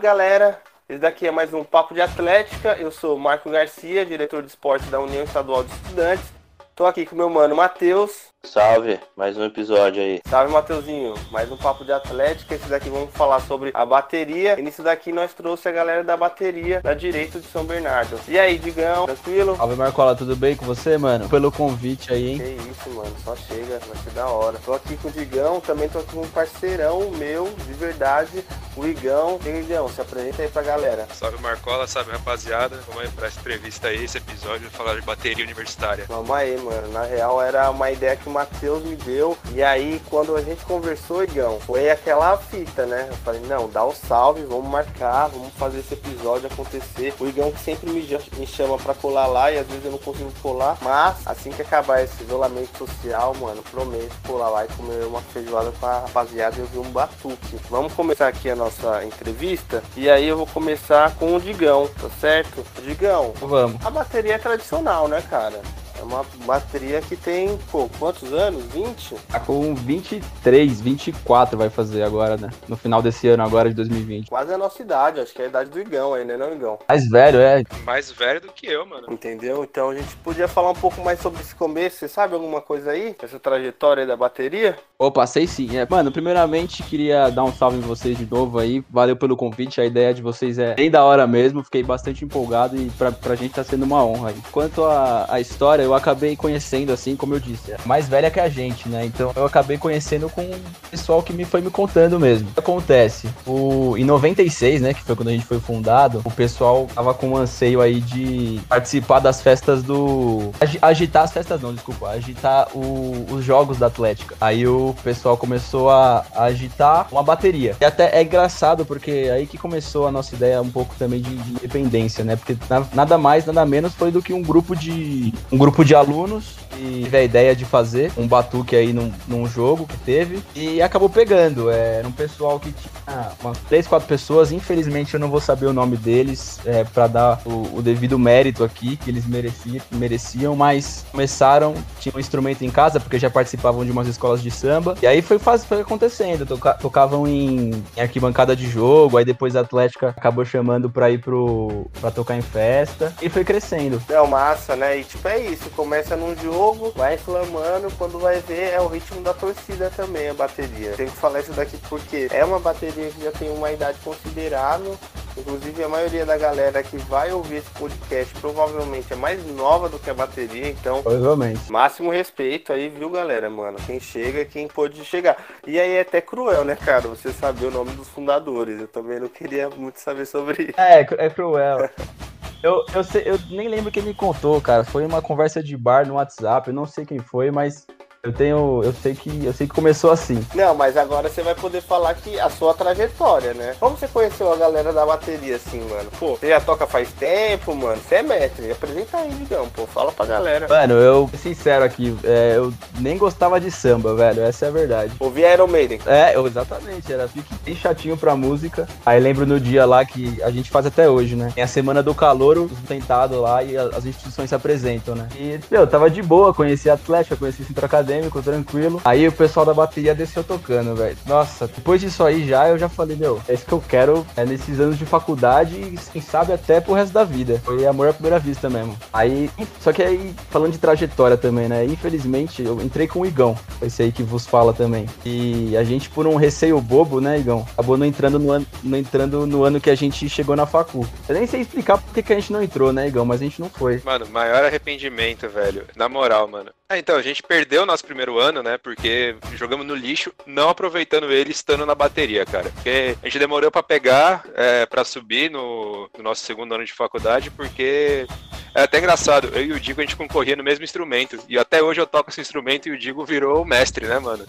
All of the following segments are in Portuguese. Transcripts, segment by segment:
Galera, esse daqui é mais um Papo de Atlética. Eu sou Marco Garcia, diretor de esporte da União Estadual de Estudantes. Tô aqui com meu mano Matheus. Salve, mais um episódio aí. Salve, Mateuzinho. Mais um papo de atlética. Esse daqui vamos falar sobre a bateria. E nisso daqui nós trouxe a galera da bateria da Direito de São Bernardo. E aí, Digão, tranquilo? Salve, Marcola, tudo bem com você, mano? Pelo convite aí, hein? Que isso, mano. Só chega, vai ser da hora. Tô aqui com o Digão, também tô aqui com um parceirão meu, de verdade, o Igão. E aí, Igão, se apresenta aí pra galera. Salve, Marcola. Salve, rapaziada. Vamos aí pra essa entrevista aí, esse episódio, falar de bateria universitária. Vamos aí, mano. Na real, era uma ideia que o Matheus me deu. E aí, quando a gente conversou, Igão, foi aquela fita, né? Eu falei, não, dá o salve, vamos marcar, vamos fazer esse episódio acontecer. O Igão que sempre me, me chama pra colar lá e às vezes eu não consigo colar. Mas assim que acabar esse isolamento social, mano, prometo colar lá e comer uma feijoada com a rapaziada e ouvir um batuque. Vamos começar aqui a nossa entrevista. E aí eu vou começar com o Digão, tá certo? Digão, Vamos. a bateria é tradicional, né, cara? Uma bateria que tem, pô, quantos anos? 20? Tá com 23, 24 vai fazer agora, né? No final desse ano, agora de 2020. Quase a nossa idade, acho que é a idade do Igão aí, né, não, Igão? Mais velho, é. Mais velho do que eu, mano. Entendeu? Então a gente podia falar um pouco mais sobre esse começo. Você sabe alguma coisa aí? Essa trajetória aí da bateria? Opa, sei sim. É, mano, primeiramente queria dar um salve em vocês de novo aí. Valeu pelo convite. A ideia de vocês é bem da hora mesmo. Fiquei bastante empolgado e pra, pra gente tá sendo uma honra aí. Quanto à a história, eu acabei conhecendo, assim, como eu disse, é mais velha que a gente, né? Então eu acabei conhecendo com o pessoal que me foi me contando mesmo. O que acontece? O, em 96, né, que foi quando a gente foi fundado, o pessoal tava com um anseio aí de participar das festas do. agi- Agitar as festas, não, desculpa. Agitar o- os jogos da Atlética. Aí o pessoal começou a, a agitar uma bateria. E até é engraçado, porque é aí que começou a nossa ideia um pouco também de, de independência, né? Porque na- nada mais, nada menos foi do que um grupo de. um grupo de alunos que teve a ideia de fazer um batuque aí num, num jogo que teve e acabou pegando. É, Era um pessoal que tinha umas três, quatro pessoas. Infelizmente eu não vou saber o nome deles é, para dar o, o devido mérito aqui que eles mereciam, mereciam, mas começaram, tinham um instrumento em casa porque já participavam de umas escolas de samba. E aí foi, foi acontecendo. Toca- tocavam em, em arquibancada de jogo, aí depois a Atlética acabou chamando pra ir pro. pra tocar em festa. E foi crescendo. Não, massa, né? E tipo, é isso. Começa num jogo, vai inflamando. Quando vai ver, é o ritmo da torcida também, a bateria. Tenho que falar isso daqui porque é uma bateria que já tem uma idade considerável. Inclusive, a maioria da galera que vai ouvir esse podcast provavelmente é mais nova do que a bateria. Então, Provavelmente. Máximo respeito aí, viu, galera, mano? Quem chega, quem pôde chegar. E aí é até cruel, né, cara? Você saber o nome dos fundadores. Eu também não queria muito saber sobre isso. É, cru- é cruel. Eu, eu, sei- eu nem lembro quem me contou, cara. Foi uma conversa de bar no WhatsApp. Eu não sei quem foi, mas eu tenho. Eu sei que. Eu sei que começou assim. Não, mas agora você vai poder falar que a sua trajetória, né? Como você conheceu a galera da bateria, assim, mano? Pô, você já toca faz tempo, mano. Você é mestre. Apresenta aí, Digão, pô. Fala pra galera. Mano, eu, sincero aqui, é, eu nem gostava de samba, velho. Essa é a verdade. Ouvi Iron Maiden. É, eu, exatamente, era fique bem chatinho pra música. Aí lembro no dia lá que a gente faz até hoje, né? Tem a semana do calor, os tentados lá e as instituições se apresentam, né? E, meu, tava de boa, conheci a Atlética, conheci o centro acadêmico, tranquilo. Aí o pessoal da bateria desceu tocando, velho. Nossa, depois disso aí já, eu já falei, meu, é isso que eu quero é nesses anos de faculdade e quem sabe até pro resto da vida. Foi amor à primeira vista mesmo. Aí, só que aí, falando de trajetória também, né? Infelizmente, eu entrei com o Igão, esse aí que vos fala também. E a gente, por um receio bobo, né, Igão? Acabou não entrando no ano, não entrando no ano que a gente chegou na facu. Eu nem sei explicar por que que a gente não entrou, né, Igão? Mas a gente não foi. Mano, maior arrependimento, velho. Na moral, mano. Ah, então, a gente perdeu o nosso primeiro ano, né? Porque jogamos no lixo, não aproveitando ele estando na bateria, cara. Porque a gente demorou pra pegar, é, pra subir no, no nosso segundo ano de faculdade, porque é até engraçado. Eu e o Digo, a gente concorria no mesmo instrumento. E até hoje eu toco esse instrumento e o Digo virou o mestre, né, mano?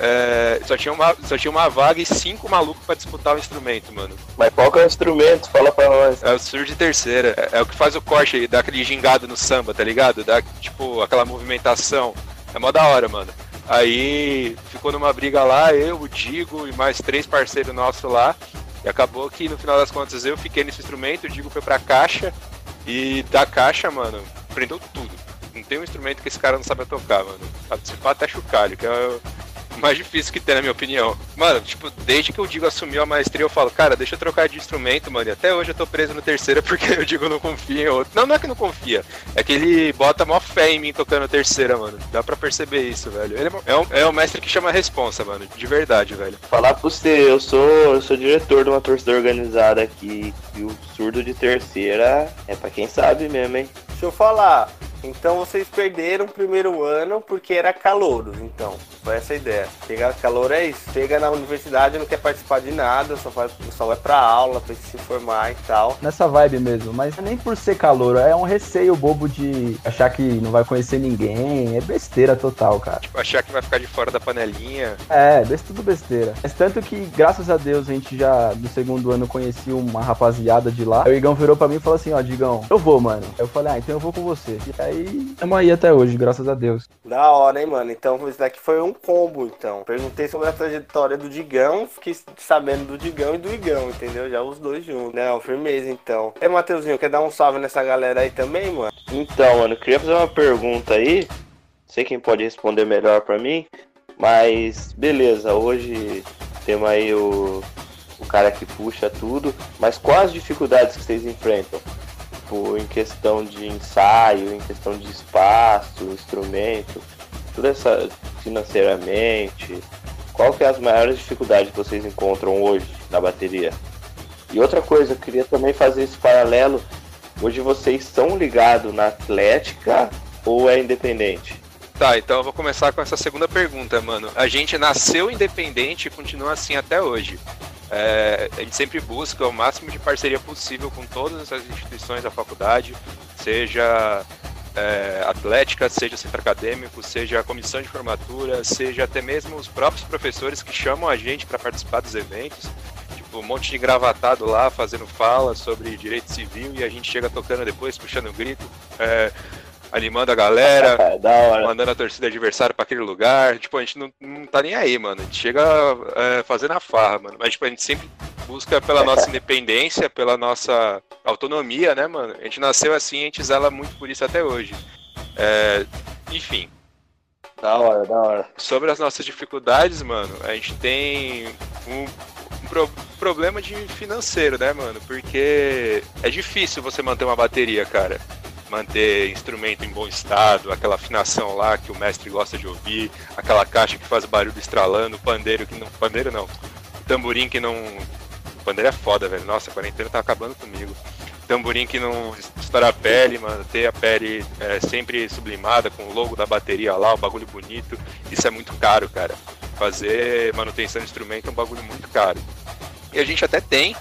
É, só, tinha uma, só tinha uma vaga e cinco malucos pra disputar o instrumento, mano. Mas qual que é o instrumento? Fala pra nós. É o surdo de terceira. É, é o que faz o corte aí, dá aquele gingado no samba, tá ligado? Dá, tipo, aquela movimentação. É mó da hora, mano. Aí ficou numa briga lá, eu, o Digo e mais três parceiros nossos lá. E acabou que no final das contas eu fiquei nesse instrumento, o Digo foi pra caixa. E da caixa, mano, prendeu tudo. Não tem um instrumento que esse cara não sabe tocar, mano. Pá até chocalho, que é mais difícil que tem, na minha opinião. Mano, tipo, desde que o Digo assumiu a maestria, eu falo, cara, deixa eu trocar de instrumento, mano. E até hoje eu tô preso no terceiro porque o Digo não confia em outro. Não, não é que não confia. É que ele bota mó fé em mim tocando terceira, mano. Dá pra perceber isso, velho. Ele é um, é um mestre que chama responsa, mano. De verdade, velho. Falar pra você, eu sou, eu sou diretor de uma torcida organizada aqui. E o surdo de terceira é pra quem sabe mesmo, hein? Deixa eu falar. Então vocês perderam o primeiro ano porque era calouros, então. Foi essa a ideia. Pegar calor é isso. Chega na universidade não quer participar de nada, só vai, só vai pra aula, pra se formar e tal. Nessa vibe mesmo, mas nem por ser calor, é um receio bobo de achar que não vai conhecer ninguém. É besteira total, cara. Tipo, achar que vai ficar de fora da panelinha. É, best- tudo besteira. Mas tanto que, graças a Deus, a gente já no segundo ano conhecia uma rapaziada de lá. Aí o Igão virou pra mim e falou assim: Ó, Digão, eu vou, mano. Aí eu falei: Ah, então eu vou com você. E aí, tamo aí até hoje, graças a Deus. Da hora, hein, mano? Então isso daqui foi um combo, então. Perguntei sobre a trajetória do Digão, fiquei sabendo do Digão e do Igão, entendeu? Já os dois juntos. Não, firmeza, então. É, Mateuzinho, quer dar um salve nessa galera aí também, mano? Então, mano, eu queria fazer uma pergunta aí. Sei quem pode responder melhor pra mim. Mas, beleza, hoje temos aí o, o cara que puxa tudo. Mas quais as dificuldades que vocês enfrentam? Tipo, em questão de ensaio, em questão de espaço, instrumento, tudo essa financeiramente. Qual que é as maiores dificuldades que vocês encontram hoje na bateria? E outra coisa, eu queria também fazer esse paralelo. Hoje vocês são ligados na Atlética ou é independente? Tá, então eu vou começar com essa segunda pergunta, mano. A gente nasceu independente e continua assim até hoje. É, a gente sempre busca o máximo de parceria possível com todas as instituições da faculdade, seja é, atlética, seja centro acadêmico, seja a comissão de formatura, seja até mesmo os próprios professores que chamam a gente para participar dos eventos. Tipo, um monte de engravatado lá fazendo fala sobre direito civil e a gente chega tocando depois, puxando um grito. É, animando a galera, hora. mandando a torcida adversária pra aquele lugar. Tipo, a gente não, não tá nem aí, mano. A gente chega é, fazendo a farra, mano. Mas, tipo, a gente sempre busca pela nossa independência, pela nossa autonomia, né, mano? A gente nasceu assim, a gente zela muito por isso até hoje. É, enfim, Da hora, da hora. sobre as nossas dificuldades, mano, a gente tem um, um pro- problema de financeiro, né, mano? Porque é difícil você manter uma bateria, cara. Manter instrumento bom estado, aquela afinação lá que o mestre gosta de ouvir, aquela caixa que faz barulho estralando, pandeiro que não. Pandeiro não. Tamborim que não. Pandeiro é foda, velho. Nossa, a quarentena tá acabando comigo. Tamborim que não estoura a pele, mano. Ter a pele é, sempre sublimada com o logo da bateria lá, o bagulho bonito. Isso é muito caro, cara. Fazer manutenção de instrumento é um bagulho muito caro. E a gente até tem.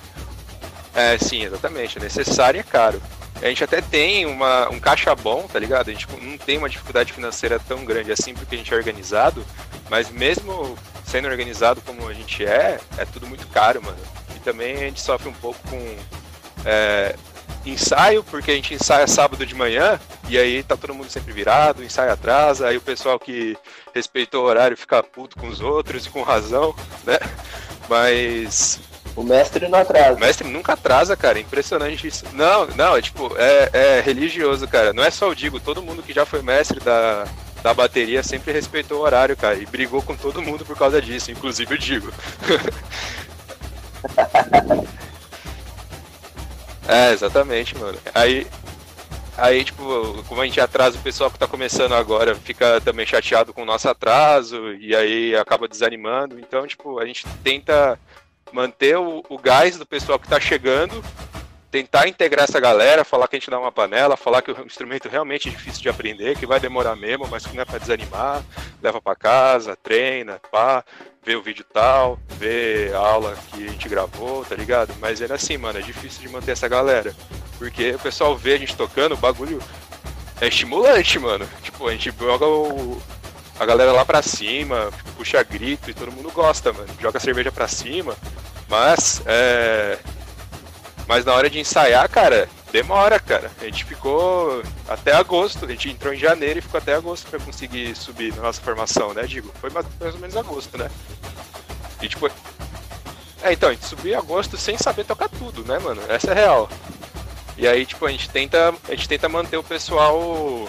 É, sim, exatamente. É necessário e é caro. A gente até tem uma, um caixa bom, tá ligado? A gente não tem uma dificuldade financeira tão grande assim porque a gente é organizado, mas mesmo sendo organizado como a gente é, é tudo muito caro, mano. E também a gente sofre um pouco com é, ensaio, porque a gente ensaia sábado de manhã, e aí tá todo mundo sempre virado, ensaio atrasa, aí o pessoal que respeitou o horário fica puto com os outros e com razão, né? Mas O mestre não o atrasa. mestre nunca atrasa, cara. É impressionante isso. Não, não, é tipo, é, é religioso, cara. Não é só o Digo, todo mundo que já foi mestre da, da bateria sempre respeitou o horário, cara. E brigou com todo mundo por causa disso, inclusive o Digo. é, exatamente, mano. Aí. Aí, tipo, como a gente atrasa o pessoal que tá começando agora, fica também chateado com o nosso atraso, e aí acaba desanimando. Então, tipo, a gente tenta manter o, o gás do pessoal que tá chegando, tentar integrar essa galera, falar que a gente dá uma panela, falar que o instrumento realmente é difícil de aprender, que vai demorar mesmo, mas que não é pra desanimar, leva pra casa, treina, pá, vê o vídeo tal, vê a aula que a gente gravou, tá ligado? Mas ainda assim, mano, é difícil de manter essa galera. Porque o pessoal vê a gente tocando, o bagulho é estimulante, mano. Tipo, a gente joga o, a galera lá pra cima, puxa grito e todo mundo gosta, mano. Joga cerveja pra cima, mas é. Mas na hora de ensaiar, cara, demora, cara. A gente ficou até agosto, a gente entrou em janeiro e ficou até agosto pra conseguir subir na nossa formação, né, Digo? Foi mais, mais ou menos agosto, né? E tipo. É, então, a gente subiu em agosto sem saber tocar tudo, né, mano? Essa é real. E aí, tipo, a gente tenta, a gente tenta manter o pessoal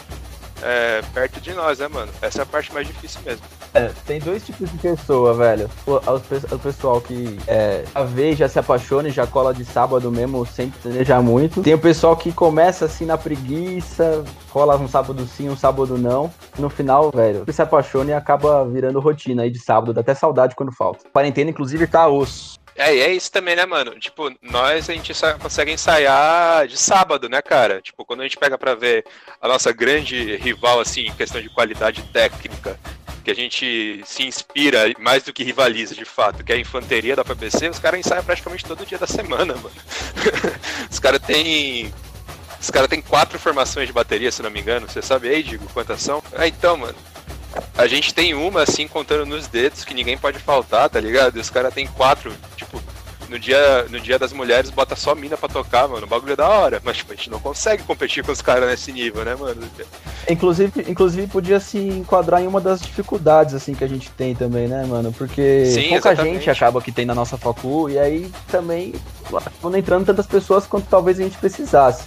é, perto de nós, né, mano? Essa é a parte mais difícil mesmo. É, tem dois tipos de pessoa, velho. O, o, o pessoal que é, a vez já se apaixona e já cola de sábado mesmo, sem planejar muito. Tem o pessoal que começa assim na preguiça, cola um sábado sim, um sábado não. No final, velho, se apaixona e acaba virando rotina aí de sábado, dá até saudade quando falta. Quarentena, inclusive, tá osso. É, e é isso também, né, mano? Tipo, nós a gente consegue ensaiar de sábado, né, cara? Tipo, quando a gente pega pra ver a nossa grande rival, assim, em questão de qualidade técnica, que a gente se inspira mais do que rivaliza de fato, que é a infanteria da PBC, os caras ensaiam praticamente todo dia da semana, mano. os caras têm. Os caras têm quatro formações de bateria, se não me engano. Você sabe aí, Digo, quantas são? Ah, então, mano. A gente tem uma, assim, contando nos dedos, que ninguém pode faltar, tá ligado? E os caras têm quatro, no dia, no dia das mulheres bota só mina pra tocar, mano. O bagulho é da hora. Mas, tipo, a gente não consegue competir com os caras nesse nível, né, mano? Inclusive, inclusive, podia se enquadrar em uma das dificuldades, assim, que a gente tem também, né, mano? Porque Sim, pouca exatamente. gente acaba que tem na nossa facu, e aí também não entrando tantas pessoas quanto talvez a gente precisasse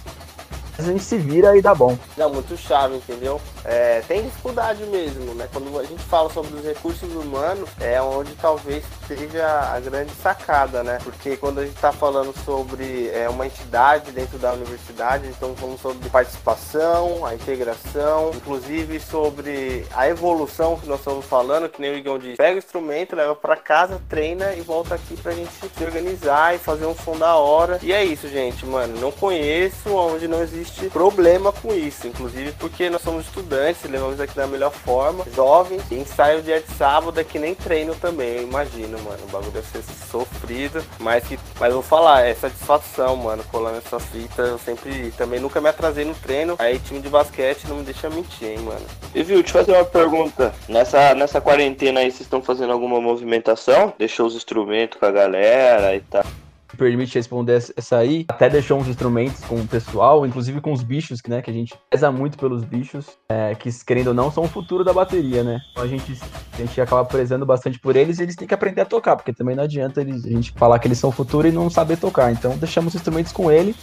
a gente se vira e dá bom. Não, muito chave, entendeu? É, tem dificuldade mesmo, né? Quando a gente fala sobre os recursos humanos, é onde talvez seja a grande sacada, né? Porque quando a gente está falando sobre é, uma entidade dentro da universidade, então falando sobre participação, a integração, inclusive sobre a evolução que nós estamos falando, que nem o Igão disse, pega o instrumento, leva para casa, treina e volta aqui pra gente se organizar e fazer um som da hora. E é isso, gente, mano. Não conheço onde não existe problema com isso, inclusive porque nós somos estudantes, levamos aqui da melhor forma, jovens, ensaio dia de sábado é que nem treino também, eu imagino, mano. O bagulho deve ser sofrido, mas que. Mas vou falar, é satisfação, mano, colando essa fita. Eu sempre também nunca me atrasei no treino. Aí time de basquete não me deixa mentir, hein, mano. E viu, te fazer uma pergunta. Nessa, nessa quarentena aí, vocês estão fazendo alguma movimentação? Deixou os instrumentos com a galera e tal? Permite responder essa aí. Até deixou uns instrumentos com o pessoal, inclusive com os bichos, né? Que a gente pesa muito pelos bichos, é, que querendo ou não, são o futuro da bateria, né? Então a gente, a gente acaba prezando bastante por eles e eles têm que aprender a tocar, porque também não adianta eles, a gente falar que eles são o futuro e não saber tocar. Então deixamos os instrumentos com ele.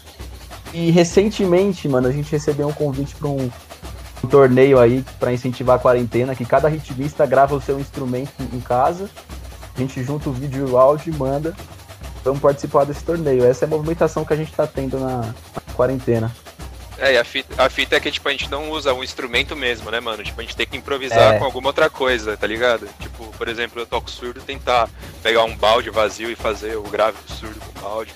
E recentemente, mano, a gente recebeu um convite para um, um torneio aí para incentivar a quarentena, que cada ritmista grava o seu instrumento em casa. A gente junta o vídeo e o áudio e manda vamos participar desse torneio. Essa é a movimentação que a gente tá tendo na, na quarentena. É, e a fita, a fita é que, tipo, a gente não usa o instrumento mesmo, né, mano? Tipo, a gente tem que improvisar é. com alguma outra coisa, tá ligado? Tipo, por exemplo, eu toco surdo, tentar pegar um balde vazio e fazer o grave do surdo com balde.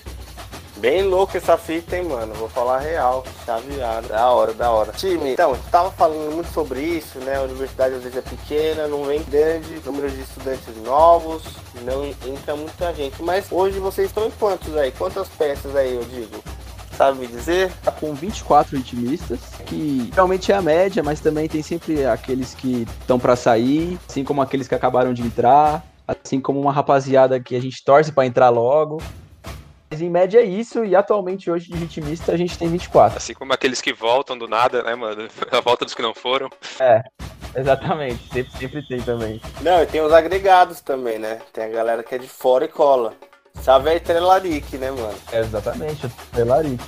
Bem louco essa fita, hein, mano? Vou falar real. Chaveado. Da hora, da hora. Time, então, tava falando muito sobre isso, né? A universidade às vezes é pequena, não vem grande, número de estudantes novos, não entra muita gente. Mas hoje vocês estão em quantos aí? Quantas peças aí, eu digo? sabe me dizer? Tá com 24 intimistas, que realmente é a média, mas também tem sempre aqueles que estão para sair, assim como aqueles que acabaram de entrar, assim como uma rapaziada que a gente torce para entrar logo. Mas em média é isso, e atualmente hoje de ritmista a gente tem 24. Assim como aqueles que voltam do nada, né, mano? A volta dos que não foram. É, exatamente. Sempre, sempre tem também. Não, e tem os agregados também, né? Tem a galera que é de fora e cola. Sabe é Trelaric, né, mano? É exatamente, Trelaric.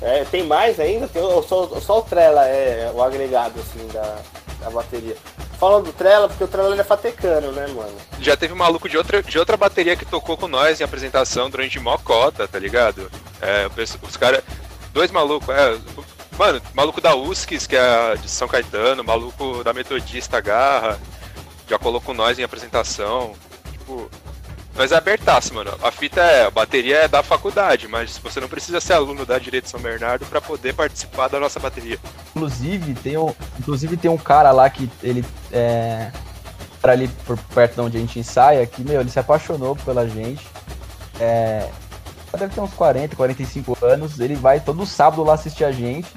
É, tem mais ainda? Tem, só, só o Trela é o agregado, assim, da, da bateria falando do Trela, porque o Trela é fatecano, né, mano? Já teve um maluco de outra, de outra bateria que tocou com nós em apresentação durante mocota, tá ligado? É, os caras. Dois malucos, é. Mano, maluco da USCS, que é de São Caetano, maluco da Metodista Garra, já colocou nós em apresentação. Tipo, mas é abertaço, mano. A fita é, a bateria é da faculdade, mas você não precisa ser aluno da Direito São Bernardo para poder participar da nossa bateria. Inclusive, tem um, inclusive tem um cara lá que ele é para ali por perto de onde a gente ensaia, que, meu, ele se apaixonou pela gente. É, deve ter uns 40, 45 anos. Ele vai todo sábado lá assistir a gente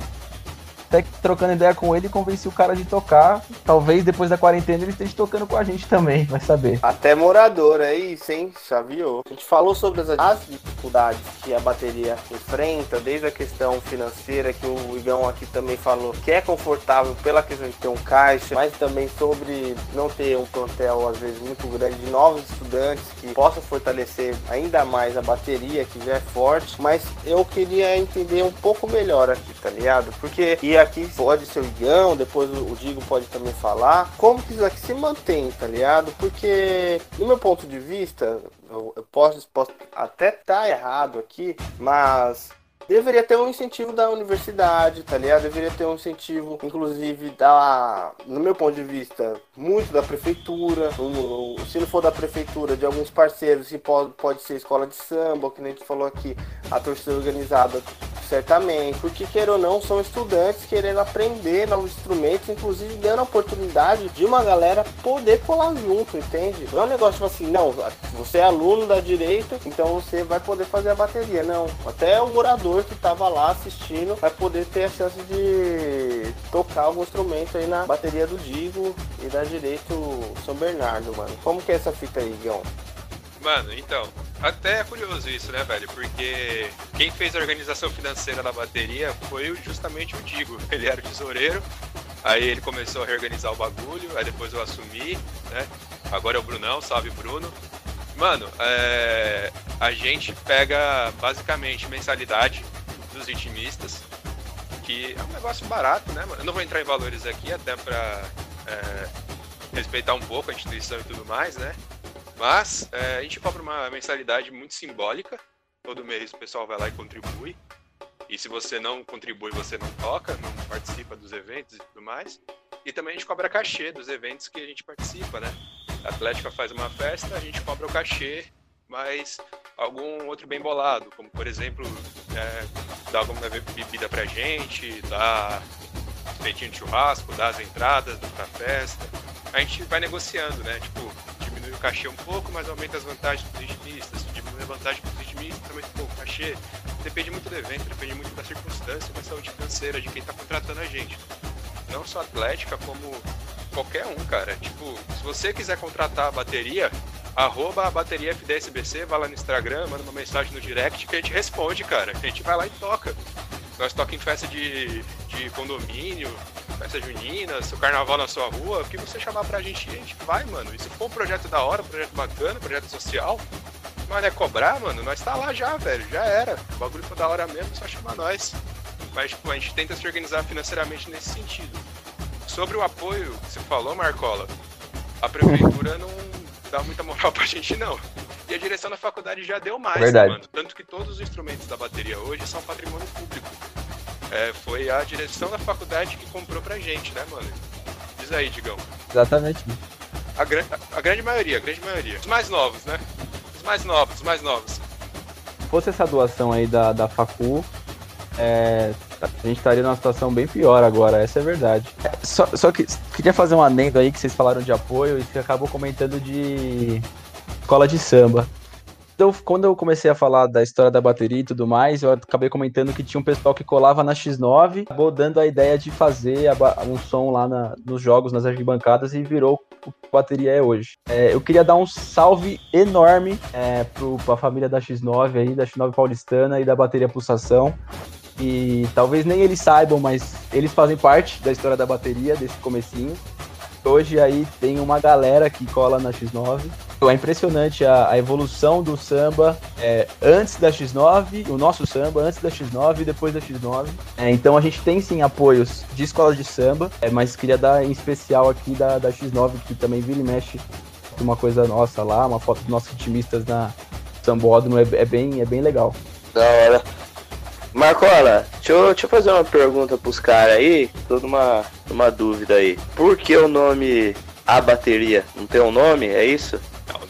até trocando ideia com ele, convenci o cara de tocar. Talvez depois da quarentena ele esteja tocando com a gente também, vai saber. Até morador, é isso, hein? A gente falou sobre as, as dificuldades que a bateria enfrenta, desde a questão financeira, que o Igão aqui também falou, que é confortável pela questão de ter um caixa, mas também sobre não ter um plantel, às vezes, muito grande de novos estudantes que possam fortalecer ainda mais a bateria, que já é forte. Mas eu queria entender um pouco melhor aqui, tá ligado? Porque, e aqui pode ser o Igão, depois o Digo pode também falar, como que isso aqui se mantém, tá ligado? Porque, no meu ponto de vista, eu, eu posso, posso até estar tá errado aqui, mas deveria ter um incentivo da universidade, tá ligado? Deveria ter um incentivo, inclusive, da, no meu ponto de vista, muito da prefeitura. Um, se não for da prefeitura, de alguns parceiros, se pode, pode ser escola de samba, que a gente falou aqui, a torcida organizada certamente, porque queira ou não, são estudantes querendo aprender novos instrumentos, inclusive dando a oportunidade de uma galera poder colar junto, entende? Não é um negócio tipo assim, não, você é aluno da direita, então você vai poder fazer a bateria. Não, até o morador que estava lá assistindo vai poder ter a chance de tocar algum instrumento aí na bateria do Digo e da direito São Bernardo, mano. Como que é essa fita aí, Guion? Mano, então, até é curioso isso, né, velho? Porque quem fez a organização financeira da bateria foi justamente o Digo. Ele era o tesoureiro, aí ele começou a reorganizar o bagulho, aí depois eu assumi, né? Agora é o Brunão, salve Bruno. Mano, é... a gente pega basicamente mensalidade dos ritmistas, que é um negócio barato, né, mano? Eu não vou entrar em valores aqui, até pra é... respeitar um pouco a instituição e tudo mais, né? Mas é, a gente cobra uma mensalidade muito simbólica. Todo mês o pessoal vai lá e contribui. E se você não contribui, você não toca, não participa dos eventos e tudo mais. E também a gente cobra cachê dos eventos que a gente participa, né? A Atlética faz uma festa, a gente cobra o cachê, mas algum outro bem bolado, como por exemplo, é, dar alguma bebida pra gente, dar peitinho de churrasco, dar as entradas pra festa. A gente vai negociando, né? Tipo, cachê um pouco, mas aumenta as vantagens para os ritmistas. Diminui a vantagem para os ritmistas, aumenta um pouco o cachê. Depende muito do evento, depende muito da circunstância, da saúde financeira de quem está contratando a gente. Não só atlética, como qualquer um, cara. Tipo, se você quiser contratar a bateria, arroba a bateria FDSBC, vai lá no Instagram, manda uma mensagem no direct que a gente responde, cara. A gente vai lá e toca. Nós toca em festa de, de condomínio, festa junina, seu carnaval na sua rua, o que você chamar pra gente, a gente vai, mano. E se for um projeto da hora, um projeto bacana, um projeto social, mas é cobrar, mano, nós tá lá já, velho, já era. O bagulho for da hora mesmo, só chamar nós. Mas, tipo, a gente tenta se organizar financeiramente nesse sentido. Sobre o apoio que você falou, Marcola, a prefeitura não dá muita moral pra gente, não. E a direção da faculdade já deu mais, Verdade. Né, mano? Tanto que todos os instrumentos da bateria hoje são patrimônio público. É, foi a direção da faculdade que comprou pra gente, né, mano? Diz aí, Digão. Exatamente. A, gran a grande maioria, a grande maioria. Os mais novos, né? Os mais novos, os mais novos. Se fosse essa doação aí da, da Facu, é, a gente estaria numa situação bem pior agora, essa é a verdade. É, só, só que queria fazer um adendo aí que vocês falaram de apoio e você acabou comentando de escola de samba. Então, quando eu comecei a falar da história da bateria e tudo mais, eu acabei comentando que tinha um pessoal que colava na X9, acabou dando a ideia de fazer um som lá na, nos jogos, nas arquibancadas, e virou o que a bateria é hoje. É, eu queria dar um salve enorme é, para a família da X9 aí, da X9 paulistana e da bateria pulsação. E talvez nem eles saibam, mas eles fazem parte da história da bateria, desse comecinho. Hoje aí tem uma galera que cola na X9 é impressionante a, a evolução do samba é, antes da X9, o nosso samba antes da X9 e depois da X9. É, então a gente tem sim apoios de escola de samba, é, mas queria dar em especial aqui da, da X9, que também vira e mexe uma coisa nossa lá, uma foto dos nossos otimistas na Sambódromo, é, é, bem, é bem legal. Da hora. Marcola, deixa eu, deixa eu fazer uma pergunta pros caras aí, tô numa, numa dúvida aí. Por que o nome A Bateria? Não tem um nome, é isso?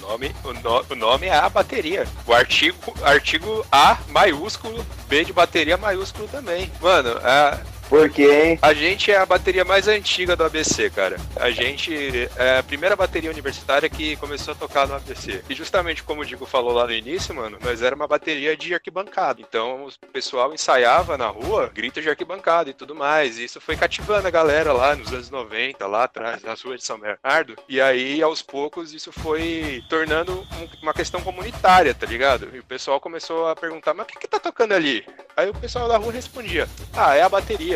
Nome, o, no, o nome é a bateria. O artigo, artigo A maiúsculo, B de bateria maiúsculo também. Mano, a, Por quê, hein? A gente é a bateria mais antiga do ABC, cara. A gente é a primeira bateria universitária que começou a tocar no ABC. E justamente como o Digo falou lá no início, mano, nós era uma bateria de arquibancada. Então o pessoal ensaiava na rua, gritos de arquibancada e tudo mais. E isso foi cativando a galera lá nos anos 90, lá atrás, nas ruas de São Bernardo. E aí, aos poucos, isso foi tornando uma questão comunitária, tá ligado? E o pessoal começou a perguntar, mas o que que tá tocando ali? Aí o pessoal da rua respondia, ah, é a bateria.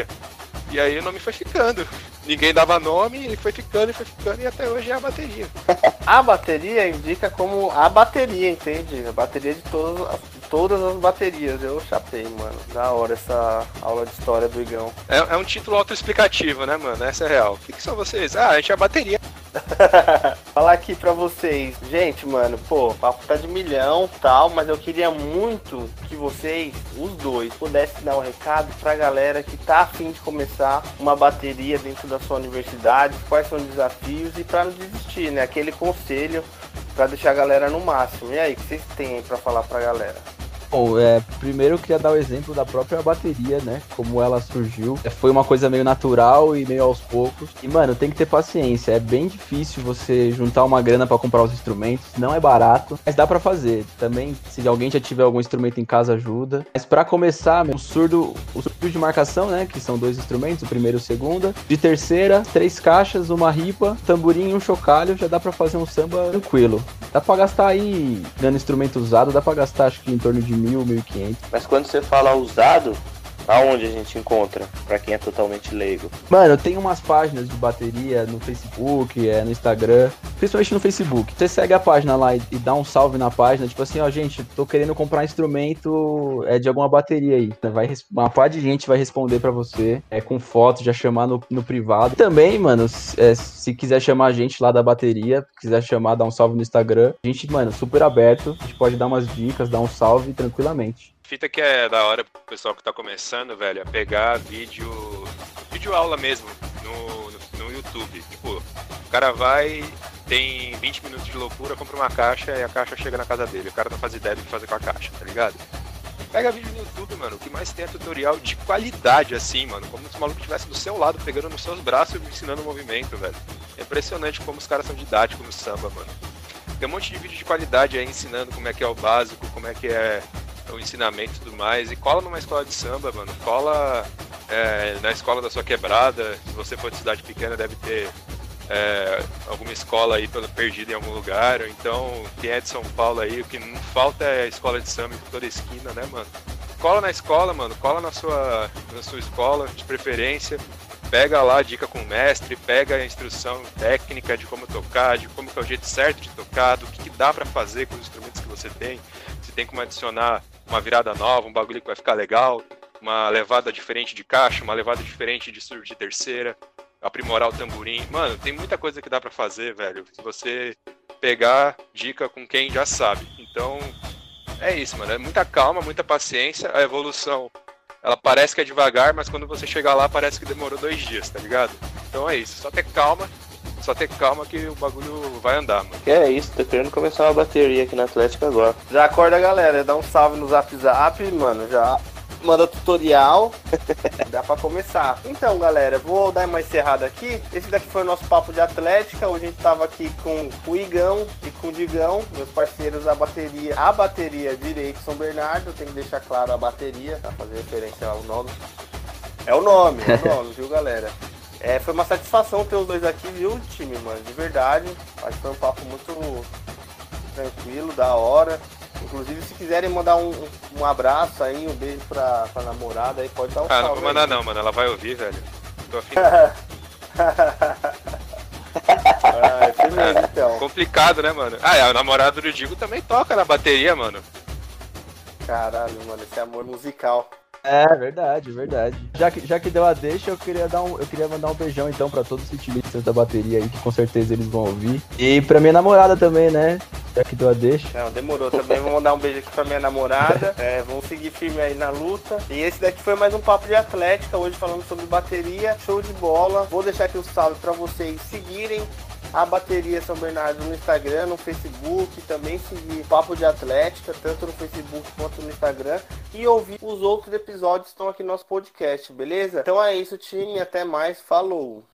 E aí o nome foi ficando. Ninguém dava nome, ele foi ficando e foi ficando, e até hoje é a bateria. A bateria indica como a bateria, entende? A bateria de todas as, todas as baterias. Eu chapei, mano. Da hora essa aula de história do Igão. É, é um título autoexplicativo, né, mano? Essa é real. O que, que são vocês? Ah, a gente é a bateria. Falar aqui pra vocês, gente, mano, pô, o papo tá de milhão tal, mas eu queria muito que vocês, os dois, pudessem dar um recado pra galera que tá afim de começar uma bateria dentro da sua universidade, quais são os desafios e pra não desistir, né? Aquele conselho pra deixar a galera no máximo. E aí, o que vocês têm aí pra falar pra galera? Bom, é, primeiro eu queria dar o exemplo da própria bateria, né? Como ela surgiu. É, Foi uma coisa meio natural e meio aos poucos. E, mano, tem que ter paciência. É bem difícil você juntar uma grana pra comprar os instrumentos. Não é barato, mas dá pra fazer. Também, se alguém já tiver algum instrumento em casa, ajuda. Mas pra começar, o surdo, o surdo de marcação, né? Que são dois instrumentos, o primeiro e o segundo. De terceira, três caixas, uma ripa, tamborim e um chocalho. Já dá pra fazer um samba tranquilo. Dá pra gastar aí, dando instrumento usado, dá pra gastar acho que em torno de mil, mil e quinhentos. Mas quando você fala usado, aonde a gente encontra? Pra quem é totalmente leigo. Mano, tem umas páginas de bateria no Facebook, é, no Instagram, principalmente no Facebook. Você segue a página lá e, e dá um salve na página, tipo assim, ó, gente, tô querendo comprar instrumento é, de alguma bateria aí. Vai, res- uma parte de gente vai responder pra você, é, com foto, já chamar no, no privado. Também, mano, é, se quiser chamar a gente lá da bateria, quiser chamar, dar um salve no Instagram, a gente, mano, super aberto, a gente pode dar umas dicas, dar um salve tranquilamente. Fita que é da hora pro pessoal que tá começando, velho, é pegar vídeo. vídeo aula mesmo no, no, no YouTube. Tipo, o cara vai, tem 20 minutos de loucura, compra uma caixa e a caixa chega na casa dele. O cara não faz ideia do que fazer com a caixa, tá ligado? Pega vídeo no YouTube, mano. O que mais tem é tutorial de qualidade, assim, mano. Como se o maluco estivesse do seu lado, pegando nos seus braços e ensinando o movimento, velho. É impressionante como os caras são didáticos no samba, mano. Tem um monte de vídeo de qualidade aí ensinando como é que é o básico, como é que é o ensinamento e tudo mais. E cola numa escola de samba, mano. Cola é, na escola da sua quebrada. Se você for de cidade pequena, deve ter é, alguma escola aí perdida em algum lugar. Então, quem é de São Paulo aí, o que não falta é escola de samba em toda esquina, né, mano? Cola na escola, mano. Cola na sua, na sua escola, de preferência. Pega lá a dica com o mestre, pega a instrução técnica de como tocar, de como que é o jeito certo de tocar, do que, que dá pra fazer com os instrumentos que você tem. Se tem como adicionar uma virada nova, um bagulho que vai ficar legal, uma levada diferente de caixa, uma levada diferente de surdo de terceira, aprimorar o tamborim. Mano, tem muita coisa que dá pra fazer, velho. Se você pegar dica com quem já sabe. Então, é isso, mano. É muita calma, muita paciência. A evolução, ela parece que é devagar, mas quando você chegar lá, parece que demorou dois dias, tá ligado? Então é isso. Só ter calma. Só ter calma que o bagulho vai andar, mano. Que é isso, tô querendo começar uma bateria aqui na Atlética agora. Já acorda a galera, dá um salve no zap zap, mano, já manda tutorial, dá pra começar. Então, galera, vou dar uma encerrada aqui. Esse daqui foi o nosso papo de Atlética. Hoje a gente tava aqui com o Igão e com o Digão, meus parceiros da bateria, a bateria Direito São Bernardo. Tem que deixar claro a bateria, pra fazer referência ao nome. É o nome, é o nome, viu, galera? É, foi uma satisfação ter os dois aqui, viu, time, mano? De verdade. Acho que foi um papo muito tranquilo, da hora. Inclusive, se quiserem mandar um, um abraço aí, um beijo pra, pra namorada aí, pode dar um Ah, não vou mandar aí. não, mano. Ela vai ouvir, velho. Tô afim. ah, firmeza, então. Complicado, né, mano? Ah, é, o namorado do Digo também toca na bateria, mano. Caralho, mano, esse amor musical. É, verdade, verdade. Já que, já que deu a deixa, eu queria dar um, eu queria mandar um beijão então pra todos os utilistas da bateria aí, que com certeza eles vão ouvir. E pra minha namorada também, né? Já que deu a deixa. Não, demorou também. Vou mandar um beijo aqui pra minha namorada. É, vamos seguir firme aí na luta. E esse daqui foi mais um papo de Atlética. Hoje falando sobre bateria. Show de bola. Vou deixar aqui o salve pra vocês seguirem a Bateria São Bernardo no Instagram, no Facebook, também seguir Papo de Atlética, tanto no Facebook quanto no Instagram, e ouvir os outros episódios que estão aqui no nosso podcast, beleza? Então é isso, time, até mais, falou!